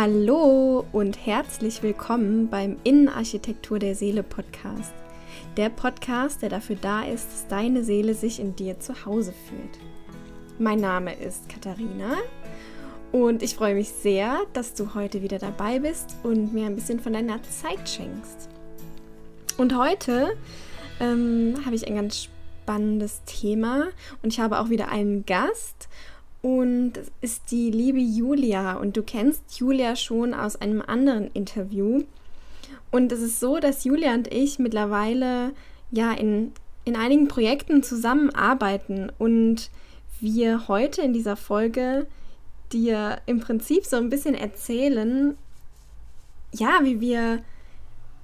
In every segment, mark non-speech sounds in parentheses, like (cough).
Hallo und herzlich willkommen beim Innenarchitektur der Seele Podcast. Der Podcast, der dafür da ist, dass deine Seele sich in dir zu Hause fühlt. Mein Name ist Katharina und ich freue mich sehr, dass du heute wieder dabei bist und mir ein bisschen von deiner Zeit schenkst. Und heute ähm, habe ich ein ganz spannendes Thema und ich habe auch wieder einen Gast und es ist die liebe Julia. Und du kennst Julia schon aus einem anderen Interview. Und es ist so, dass Julia und ich mittlerweile ja in, in einigen Projekten zusammenarbeiten und wir heute in dieser Folge dir im Prinzip so ein bisschen erzählen, ja, wie wir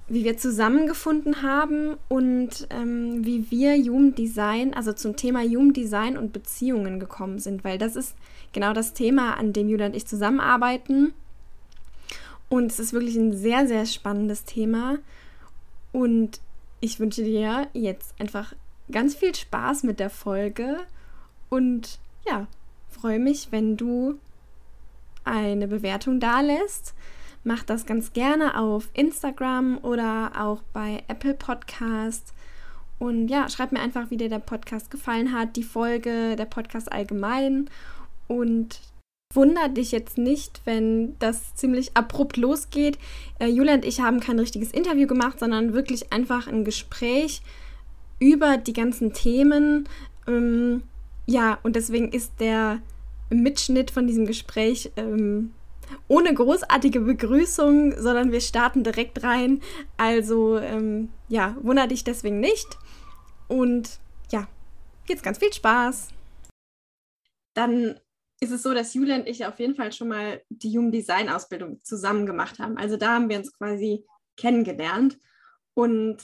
wie wir zusammengefunden haben und ähm, wie wir Jugenddesign, also zum Thema Jugenddesign und Beziehungen gekommen sind, weil das ist genau das Thema, an dem Julia und ich zusammenarbeiten. Und es ist wirklich ein sehr, sehr spannendes Thema. Und ich wünsche dir jetzt einfach ganz viel Spaß mit der Folge und ja, freue mich, wenn du eine Bewertung da lässt Mach das ganz gerne auf Instagram oder auch bei Apple Podcast. Und ja, schreib mir einfach, wie dir der Podcast gefallen hat, die Folge, der Podcast allgemein. Und wunder dich jetzt nicht, wenn das ziemlich abrupt losgeht. Äh, Julia und ich haben kein richtiges Interview gemacht, sondern wirklich einfach ein Gespräch über die ganzen Themen. Ähm, ja, und deswegen ist der Mitschnitt von diesem Gespräch ähm, ohne großartige Begrüßung, sondern wir starten direkt rein. Also ähm, ja, wundere dich deswegen nicht. Und ja, jetzt ganz viel Spaß. Dann ist es so, dass Julia und ich auf jeden Fall schon mal die Human Design Ausbildung zusammen gemacht haben. Also da haben wir uns quasi kennengelernt. Und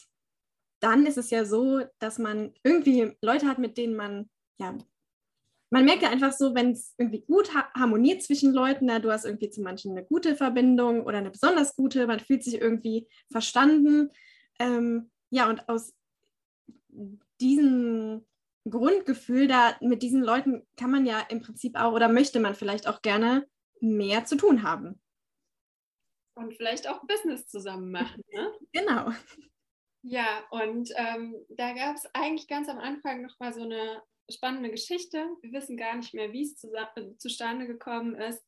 dann ist es ja so, dass man irgendwie Leute hat, mit denen man ja man merkt ja einfach so, wenn es irgendwie gut ha harmoniert zwischen Leuten, na, du hast irgendwie zu manchen eine gute Verbindung oder eine besonders gute, man fühlt sich irgendwie verstanden. Ähm, ja, und aus diesem Grundgefühl, da mit diesen Leuten kann man ja im Prinzip auch oder möchte man vielleicht auch gerne mehr zu tun haben. Und vielleicht auch Business zusammen machen. Ne? (laughs) genau. Ja, und ähm, da gab es eigentlich ganz am Anfang noch mal so eine spannende Geschichte. Wir wissen gar nicht mehr, wie es äh, zustande gekommen ist.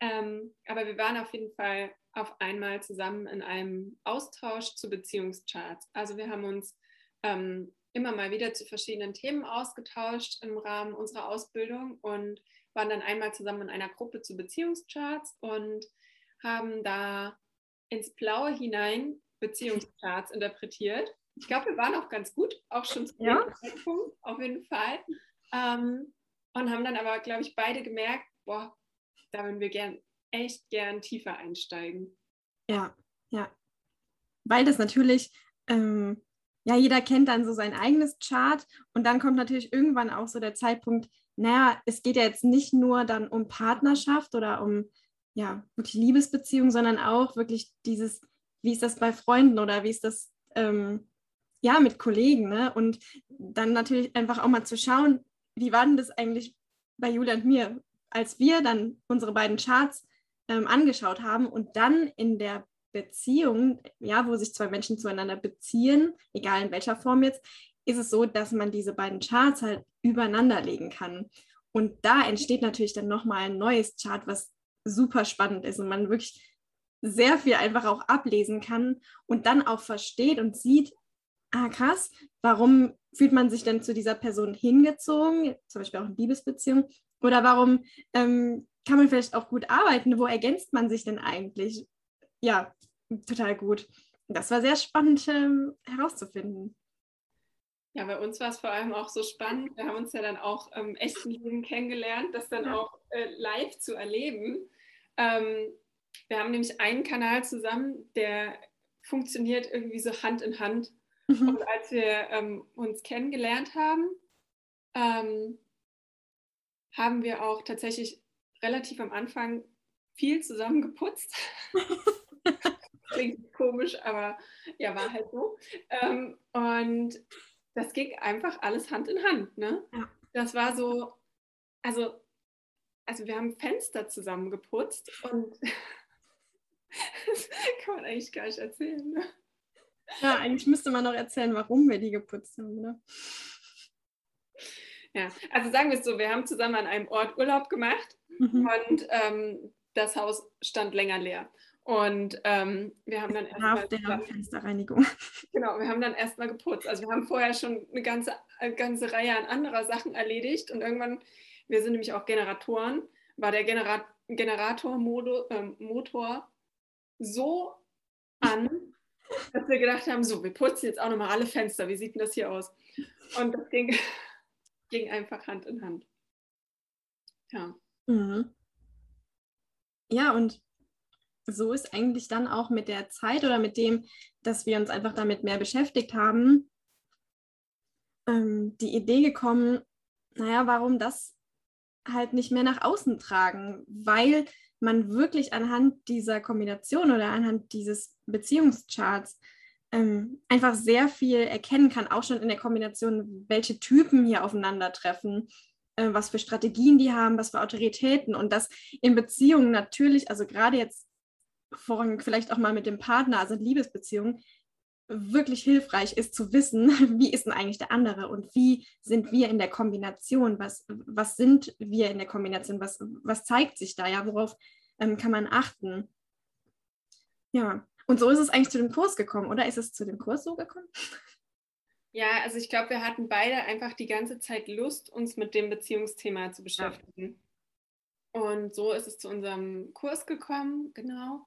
Ähm, aber wir waren auf jeden Fall auf einmal zusammen in einem Austausch zu Beziehungscharts. Also wir haben uns ähm, immer mal wieder zu verschiedenen Themen ausgetauscht im Rahmen unserer Ausbildung und waren dann einmal zusammen in einer Gruppe zu Beziehungscharts und haben da ins Blaue hinein Beziehungscharts interpretiert ich glaube, wir waren auch ganz gut, auch schon zu ja. Zeitpunkt, auf jeden Fall. Ähm, und haben dann aber, glaube ich, beide gemerkt, boah, da würden wir gern, echt gern tiefer einsteigen. Ja, ja. Weil das natürlich, ähm, ja, jeder kennt dann so sein eigenes Chart und dann kommt natürlich irgendwann auch so der Zeitpunkt, naja, es geht ja jetzt nicht nur dann um Partnerschaft oder um, ja, wirklich Liebesbeziehung, sondern auch wirklich dieses, wie ist das bei Freunden oder wie ist das ähm, ja, mit Kollegen. Ne? Und dann natürlich einfach auch mal zu schauen, wie war denn das eigentlich bei Julia und mir, als wir dann unsere beiden Charts ähm, angeschaut haben und dann in der Beziehung, ja, wo sich zwei Menschen zueinander beziehen, egal in welcher Form jetzt, ist es so, dass man diese beiden Charts halt übereinander legen kann. Und da entsteht natürlich dann nochmal ein neues Chart, was super spannend ist und man wirklich sehr viel einfach auch ablesen kann und dann auch versteht und sieht, ah krass, warum fühlt man sich denn zu dieser Person hingezogen, zum Beispiel auch in Liebesbeziehungen, oder warum ähm, kann man vielleicht auch gut arbeiten, wo ergänzt man sich denn eigentlich? Ja, total gut. Das war sehr spannend ähm, herauszufinden. Ja, bei uns war es vor allem auch so spannend. Wir haben uns ja dann auch im ähm, echten Leben kennengelernt, das dann ja. auch äh, live zu erleben. Ähm, wir haben nämlich einen Kanal zusammen, der funktioniert irgendwie so Hand in Hand. Mhm. Und als wir ähm, uns kennengelernt haben, ähm, haben wir auch tatsächlich relativ am Anfang viel zusammen geputzt. (laughs) Klingt komisch, aber ja, war halt so. Ähm, und das ging einfach alles Hand in Hand. Ne? Ja. Das war so, also, also wir haben Fenster zusammen geputzt und (laughs) Das kann man eigentlich gar nicht erzählen. Ne? Ja, eigentlich müsste man noch erzählen, warum wir die geputzt haben. Ne? Ja, also sagen wir es so, wir haben zusammen an einem Ort Urlaub gemacht mhm. und ähm, das Haus stand länger leer. Und ähm, wir haben dann erstmal. der Fensterreinigung. (laughs) Genau, wir haben dann erstmal geputzt. Also wir haben vorher schon eine ganze, eine ganze Reihe an anderer Sachen erledigt und irgendwann, wir sind nämlich auch Generatoren, war der Genera Generatormotor ähm, so an, dass wir gedacht haben, so, wir putzen jetzt auch nochmal alle Fenster. Wie sieht denn das hier aus? Und das ging, (laughs) ging einfach Hand in Hand. Ja. Mhm. Ja, und so ist eigentlich dann auch mit der Zeit oder mit dem, dass wir uns einfach damit mehr beschäftigt haben, ähm, die Idee gekommen, naja, warum das halt nicht mehr nach außen tragen, weil man wirklich anhand dieser Kombination oder anhand dieses Beziehungscharts ähm, einfach sehr viel erkennen kann, auch schon in der Kombination, welche Typen hier aufeinandertreffen, äh, was für Strategien die haben, was für Autoritäten und das in Beziehungen natürlich, also gerade jetzt vorrangig vielleicht auch mal mit dem Partner, also Liebesbeziehungen, wirklich hilfreich ist zu wissen, (laughs) wie ist denn eigentlich der andere und wie sind wir in der Kombination, was, was sind wir in der Kombination, was, was zeigt sich da, ja, worauf ähm, kann man achten. Ja, und so ist es eigentlich zu dem Kurs gekommen, oder ist es zu dem Kurs so gekommen? (laughs) Ja, also ich glaube, wir hatten beide einfach die ganze Zeit Lust, uns mit dem Beziehungsthema zu beschäftigen. Ja. Und so ist es zu unserem Kurs gekommen, genau.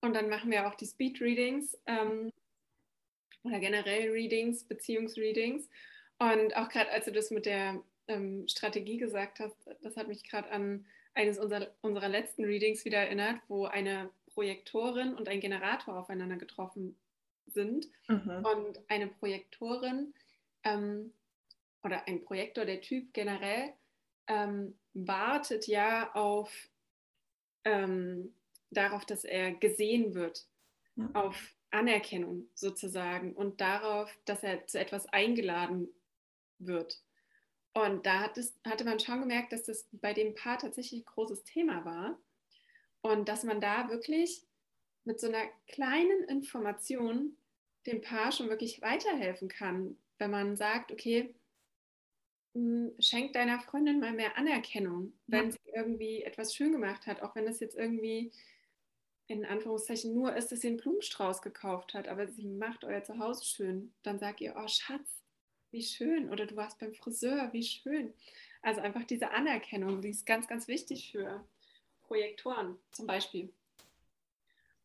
Und dann machen wir auch die Speed Readings ähm, oder generell Readings, Beziehungsreadings. Und auch gerade als du das mit der ähm, Strategie gesagt hast, das hat mich gerade an eines unserer, unserer letzten Readings wieder erinnert, wo eine Projektorin und ein Generator aufeinander getroffen sind. Mhm. Und eine Projektorin ähm, oder ein Projektor, der Typ generell, ähm, wartet ja auf ähm, darauf, dass er gesehen wird, ja. auf Anerkennung sozusagen und darauf, dass er zu etwas eingeladen wird. Und da hat es, hatte man schon gemerkt, dass das bei dem Paar tatsächlich ein großes Thema war und dass man da wirklich mit so einer kleinen Information dem Paar schon wirklich weiterhelfen kann, wenn man sagt, okay, hm, schenk deiner Freundin mal mehr Anerkennung, wenn ja. sie irgendwie etwas schön gemacht hat, auch wenn das jetzt irgendwie in Anführungszeichen nur ist, dass sie einen Blumenstrauß gekauft hat, aber sie macht euer Zuhause schön. Dann sagt ihr, oh Schatz, wie schön. Oder du warst beim Friseur, wie schön. Also einfach diese Anerkennung, die ist ganz, ganz wichtig für Projektoren zum Beispiel.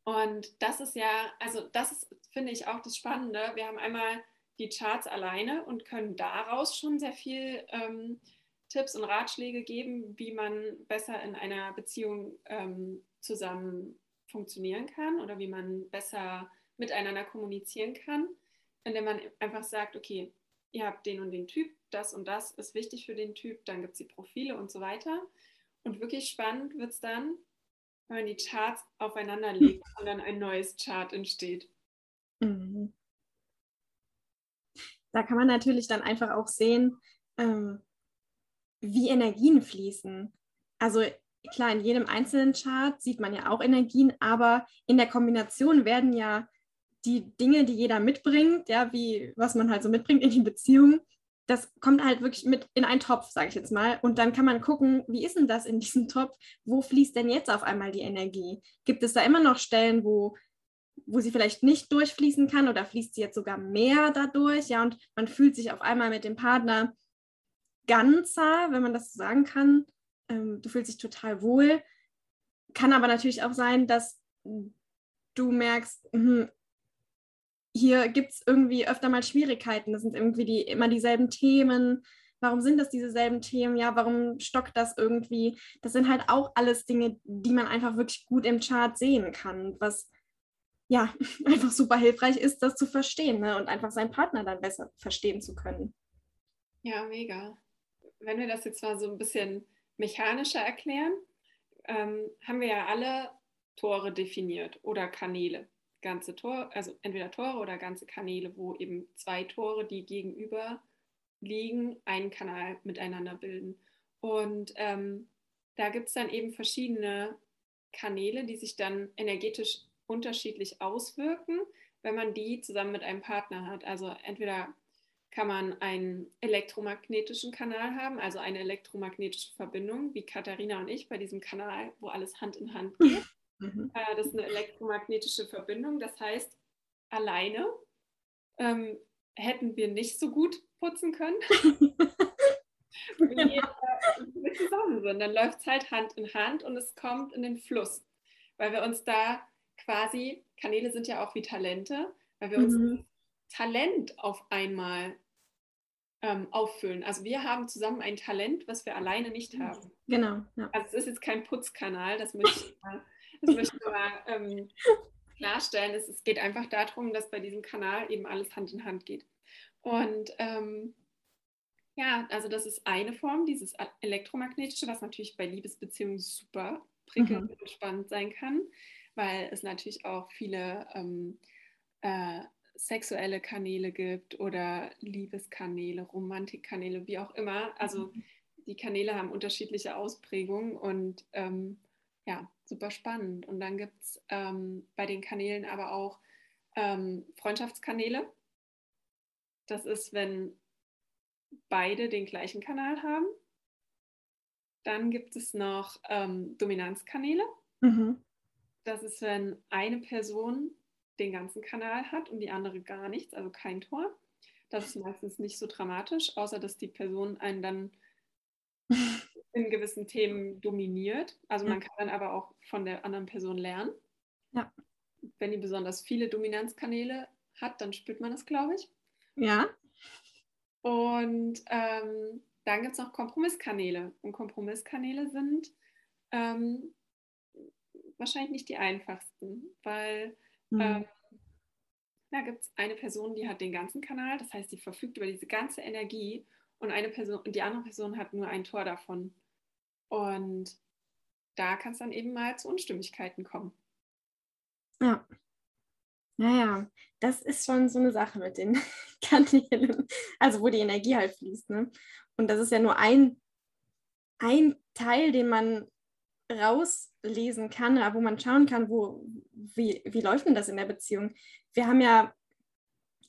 Und das ist ja, also das ist, finde ich, auch das Spannende. Wir haben einmal die Charts alleine und können daraus schon sehr viel ähm, Tipps und Ratschläge geben, wie man besser in einer Beziehung ähm, zusammen funktionieren kann oder wie man besser miteinander kommunizieren kann, indem man einfach sagt, okay, ihr habt den und den Typ, das und das ist wichtig für den Typ, dann gibt es die Profile und so weiter. Und wirklich spannend wird es dann, wenn man die Charts aufeinander legt und dann ein neues Chart entsteht. Mhm. Da kann man natürlich dann einfach auch sehen, ähm, wie Energien fließen. Also klar, in jedem einzelnen Chart sieht man ja auch Energien, aber in der Kombination werden ja die Dinge, die jeder mitbringt, ja, wie was man halt so mitbringt in die Beziehung, das kommt halt wirklich mit in einen Topf, sage ich jetzt mal. Und dann kann man gucken, wie ist denn das in diesem (laughs) Topf? Wo fließt denn jetzt auf einmal die Energie? Gibt es da immer noch Stellen, wo, wo sie vielleicht nicht durchfließen kann oder fließt sie jetzt sogar mehr dadurch? Ja, und man fühlt sich auf einmal mit dem Partner ganzer, wenn man das so sagen kann ähm, du fühlst dich total wohl. Kann aber natürlich auch sein, dass du merkst, mh, hier gibt es irgendwie öfter mal Schwierigkeiten. Das sind irgendwie die, immer dieselben Themen. Warum sind das dieselben Themen? Ja, warum stockt das irgendwie? Das sind halt auch alles Dinge, die man einfach wirklich gut im Chart sehen kann, was ja (laughs) einfach super hilfreich ist, das zu verstehen ne? und einfach seinen Partner dann besser verstehen zu können. Ja, mega. Wenn wir das jetzt mal so ein bisschen mechanischer erklären, ähm, haben wir ja alle Tore definiert oder Kanäle. Ganze Tor, also entweder Tore oder ganze Kanäle, wo eben zwei Tore, die gegenüber liegen, einen Kanal miteinander bilden. Und ähm, da gibt es dann eben verschiedene Kanäle, die sich dann energetisch unterschiedlich auswirken, wenn man die zusammen mit einem Partner hat. Also entweder kann man einen elektromagnetischen Kanal haben, also eine elektromagnetische Verbindung, wie Katharina und ich bei diesem Kanal, wo alles Hand in Hand (laughs) geht. Mhm. Äh, das ist eine elektromagnetische Verbindung. Das heißt, alleine ähm, hätten wir nicht so gut putzen können. (laughs) wie äh, wir zusammen sind. Dann läuft es halt Hand in Hand und es kommt in den Fluss, weil wir uns da quasi, Kanäle sind ja auch wie Talente, weil wir mhm. uns Talent auf einmal ähm, auffüllen. Also wir haben zusammen ein Talent, was wir alleine nicht haben. Genau. Ja. Also es ist jetzt kein Putzkanal, das möchte ich mal, das möchte ich mal ähm, klarstellen. Es, es, geht einfach darum, dass bei diesem Kanal eben alles Hand in Hand geht. Und ähm, ja, also das ist eine Form, dieses elektromagnetische, was natürlich bei Liebesbeziehungen super prickelnd mhm. und spannend sein kann, weil es natürlich auch viele ähm, äh, sexuelle Kanäle gibt oder Liebeskanäle, Romantikkanäle, wie auch immer. Also mhm. die Kanäle haben unterschiedliche Ausprägungen und ähm, ja, super spannend. Und dann gibt es ähm, bei den Kanälen aber auch ähm, Freundschaftskanäle. Das ist, wenn beide den gleichen Kanal haben. Dann gibt es noch ähm, Dominanzkanäle. Mhm. Das ist, wenn eine Person den ganzen Kanal hat und die andere gar nichts, also kein Tor. Das ist meistens nicht so dramatisch, außer dass die Person einen dann (laughs) in gewissen Themen dominiert. Also man kann dann aber auch von der anderen Person lernen. Ja. Wenn die besonders viele Dominanzkanäle hat, dann spürt man das, glaube ich. Ja. Und ähm, dann gibt es noch Kompromisskanäle. Und Kompromisskanäle sind ähm, wahrscheinlich nicht die einfachsten, weil Mhm. Ähm, da gibt es eine Person, die hat den ganzen Kanal, das heißt, die verfügt über diese ganze Energie und eine Person die andere Person hat nur ein Tor davon. Und da kann es dann eben mal zu Unstimmigkeiten kommen. Ja. Naja, das ist schon so eine Sache mit den (laughs) Kanälen, also wo die Energie halt fließt. Ne? Und das ist ja nur ein, ein Teil, den man rauslesen kann, wo man schauen kann, wo, wie, wie läuft denn das in der Beziehung? Wir haben ja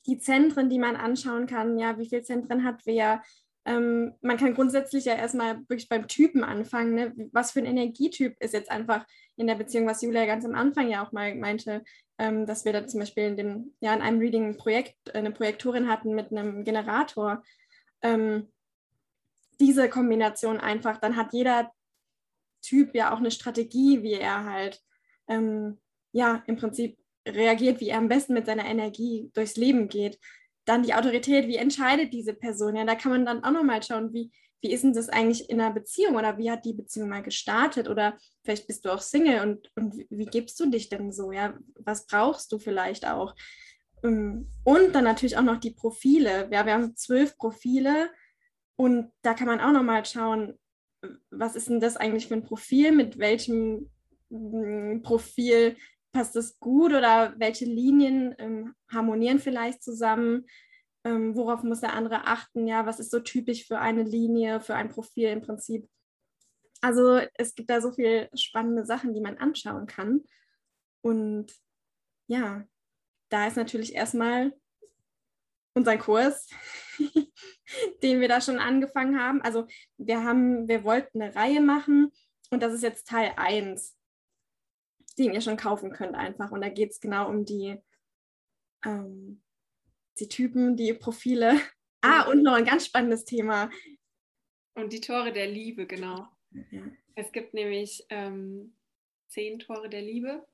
die Zentren, die man anschauen kann, ja, wie viele Zentren hat wer. Ähm, man kann grundsätzlich ja erstmal wirklich beim Typen anfangen. Ne? Was für ein Energietyp ist jetzt einfach in der Beziehung, was Julia ganz am Anfang ja auch mal meinte, ähm, dass wir da zum Beispiel in, dem, ja, in einem Reading ein Projekt, eine Projektorin hatten mit einem Generator. Ähm, diese Kombination einfach, dann hat jeder Typ ja auch eine Strategie, wie er halt ähm, ja im Prinzip reagiert, wie er am besten mit seiner Energie durchs Leben geht. Dann die Autorität, wie entscheidet diese Person? Ja, da kann man dann auch nochmal schauen, wie, wie ist denn das eigentlich in einer Beziehung oder wie hat die Beziehung mal gestartet oder vielleicht bist du auch Single und, und wie gibst du dich denn so? Ja, was brauchst du vielleicht auch? Ähm, und dann natürlich auch noch die Profile. Ja, wir haben zwölf Profile und da kann man auch nochmal schauen, was ist denn das eigentlich für ein Profil? Mit welchem mm, Profil passt das gut oder welche Linien ähm, harmonieren vielleicht zusammen? Ähm, worauf muss der andere achten? Ja, was ist so typisch für eine Linie, für ein Profil im Prinzip? Also es gibt da so viele spannende Sachen, die man anschauen kann. Und ja, da ist natürlich erstmal unseren Kurs, (laughs) den wir da schon angefangen haben. Also wir haben, wir wollten eine Reihe machen und das ist jetzt Teil 1, den ihr schon kaufen könnt einfach. Und da geht es genau um die, ähm, die Typen, die Profile. Ah, und noch ein ganz spannendes Thema. Und die Tore der Liebe, genau. Ja. Es gibt nämlich ähm, zehn Tore der Liebe.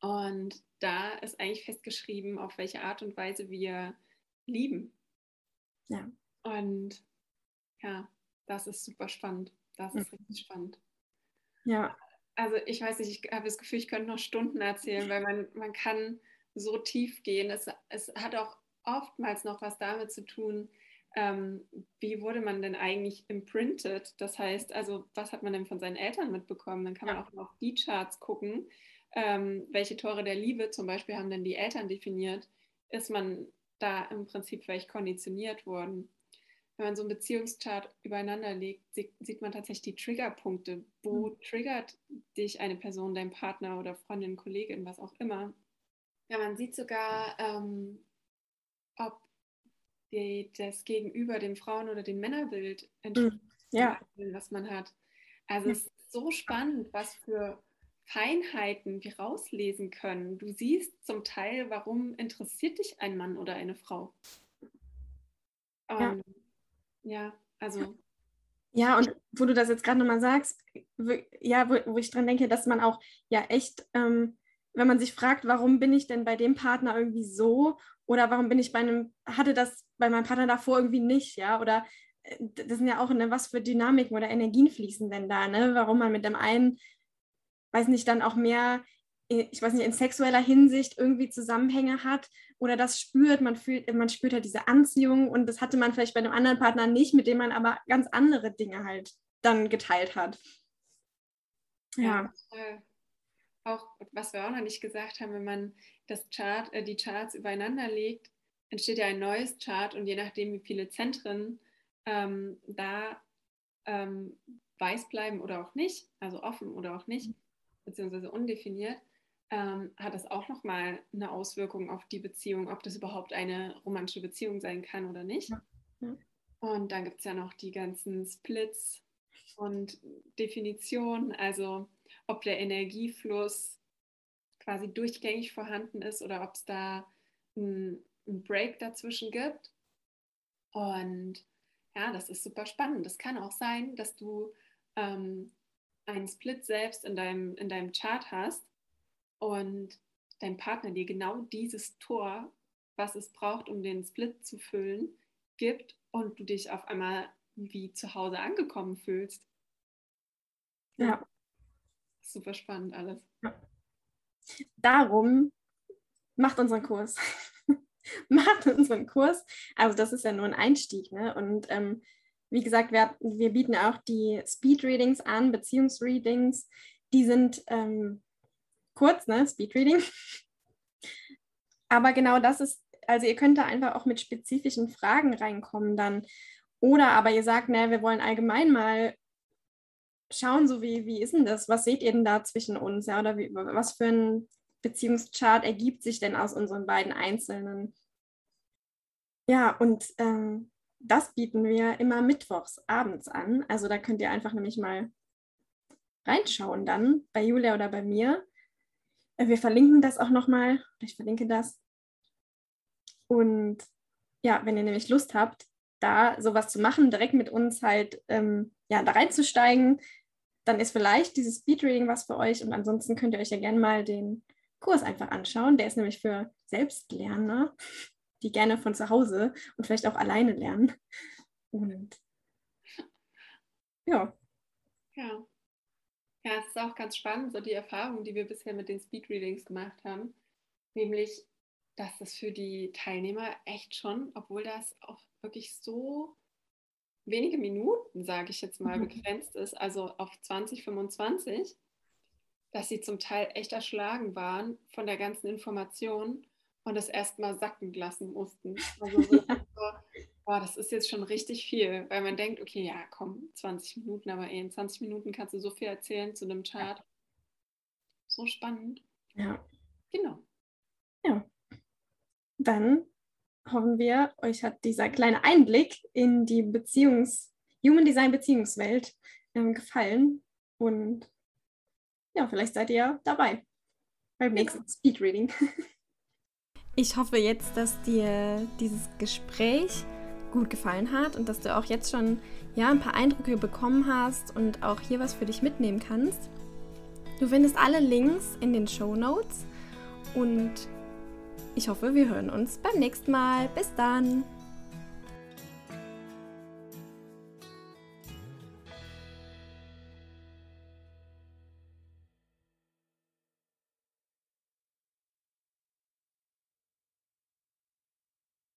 Und da ist eigentlich festgeschrieben, auf welche Art und Weise wir lieben. Ja. Und ja, das ist super spannend. Das ist mhm. richtig spannend. Ja. Also ich weiß nicht, ich habe das Gefühl, ich könnte noch Stunden erzählen, weil man, man kann so tief gehen. Es, es hat auch oftmals noch was damit zu tun, ähm, wie wurde man denn eigentlich imprinted? Das heißt, also was hat man denn von seinen Eltern mitbekommen? Dann kann man auch auf die Charts gucken, ähm, welche Tore der Liebe zum Beispiel haben denn die Eltern definiert. Ist man da im Prinzip vielleicht konditioniert wurden. wenn man so einen Beziehungschart übereinander legt, sieht man tatsächlich die Triggerpunkte. Wo mhm. triggert dich eine Person, dein Partner oder Freundin, Kollegin, was auch immer? Ja, man sieht sogar, ähm, ob die, das Gegenüber dem Frauen- oder dem Männerbild entspricht, mhm. ja. was man hat. Also es ist so spannend, was für Feinheiten wir rauslesen können. Du siehst zum Teil, warum interessiert dich ein Mann oder eine Frau. Um, ja. ja, also. Ja, und wo du das jetzt gerade nochmal sagst, ja, wo, wo, ich dran denke, dass man auch ja echt, ähm, wenn man sich fragt, warum bin ich denn bei dem Partner irgendwie so oder warum bin ich bei einem, hatte das bei meinem Partner davor irgendwie nicht, ja, oder äh, das sind ja auch, ne, was für Dynamiken oder Energien fließen denn da, ne, warum man mit dem einen, weiß nicht, dann auch mehr, ich weiß nicht, in sexueller Hinsicht irgendwie Zusammenhänge hat oder das spürt, man fühlt, man spürt halt diese Anziehung und das hatte man vielleicht bei einem anderen Partner nicht, mit dem man aber ganz andere Dinge halt dann geteilt hat. Ja. ja auch, was wir auch noch nicht gesagt haben, wenn man das Chart, äh, die Charts übereinander legt, entsteht ja ein neues Chart und je nachdem, wie viele Zentren ähm, da ähm, weiß bleiben oder auch nicht, also offen oder auch nicht, beziehungsweise undefiniert, ähm, hat das auch nochmal eine Auswirkung auf die Beziehung, ob das überhaupt eine romantische Beziehung sein kann oder nicht. Ja. Und dann gibt es ja noch die ganzen Splits und Definitionen, also ob der Energiefluss quasi durchgängig vorhanden ist oder ob es da einen Break dazwischen gibt. Und ja, das ist super spannend. Es kann auch sein, dass du ähm, einen Split selbst in deinem, in deinem Chart hast und dein Partner dir genau dieses Tor, was es braucht, um den Split zu füllen, gibt und du dich auf einmal wie zu Hause angekommen fühlst. Ja. Super spannend alles. Ja. Darum macht unseren Kurs. (laughs) macht unseren Kurs. Also das ist ja nur ein Einstieg. Ne? Und ähm, wie gesagt, wir, wir bieten auch die Speed Readings an, Beziehungsreadings. Die sind ähm, kurz, ne? Speed Reading. (laughs) Aber genau das ist, also ihr könnt da einfach auch mit spezifischen Fragen reinkommen dann. Oder aber ihr sagt, ne, wir wollen allgemein mal schauen, so wie, wie ist denn das? Was seht ihr denn da zwischen uns? Ja, oder wie, was für ein Beziehungschart ergibt sich denn aus unseren beiden Einzelnen? Ja, und ähm, das bieten wir immer mittwochs abends an. Also da könnt ihr einfach nämlich mal reinschauen dann bei Julia oder bei mir. Äh, wir verlinken das auch nochmal. Ich verlinke das. Und ja, wenn ihr nämlich Lust habt, da sowas zu machen, direkt mit uns halt ähm, ja, da reinzusteigen, dann ist vielleicht dieses Speedreading was für euch. Und ansonsten könnt ihr euch ja gerne mal den Kurs einfach anschauen. Der ist nämlich für Selbstlerner die gerne von zu Hause und vielleicht auch alleine lernen. Und ja. Ja. Ja, es ist auch ganz spannend, so die Erfahrung, die wir bisher mit den Speedreadings gemacht haben. Nämlich, dass das für die Teilnehmer echt schon, obwohl das auch wirklich so wenige Minuten, sage ich jetzt mal, mhm. begrenzt ist, also auf 20, 25, dass sie zum Teil echt erschlagen waren von der ganzen Information und das erstmal sacken lassen mussten. Also so, boah, das ist jetzt schon richtig viel, weil man denkt, okay, ja, komm, 20 Minuten, aber eh in 20 Minuten kannst du so viel erzählen zu einem Chart. So spannend. Ja. Genau. Ja. Dann hoffen wir, euch hat dieser kleine Einblick in die Beziehungs-, Human Design Beziehungswelt ähm, gefallen. Und ja, vielleicht seid ihr dabei beim nächsten Speed Reading. (laughs) Ich hoffe jetzt, dass dir dieses Gespräch gut gefallen hat und dass du auch jetzt schon ja, ein paar Eindrücke bekommen hast und auch hier was für dich mitnehmen kannst. Du findest alle Links in den Show Notes und ich hoffe, wir hören uns beim nächsten Mal. Bis dann!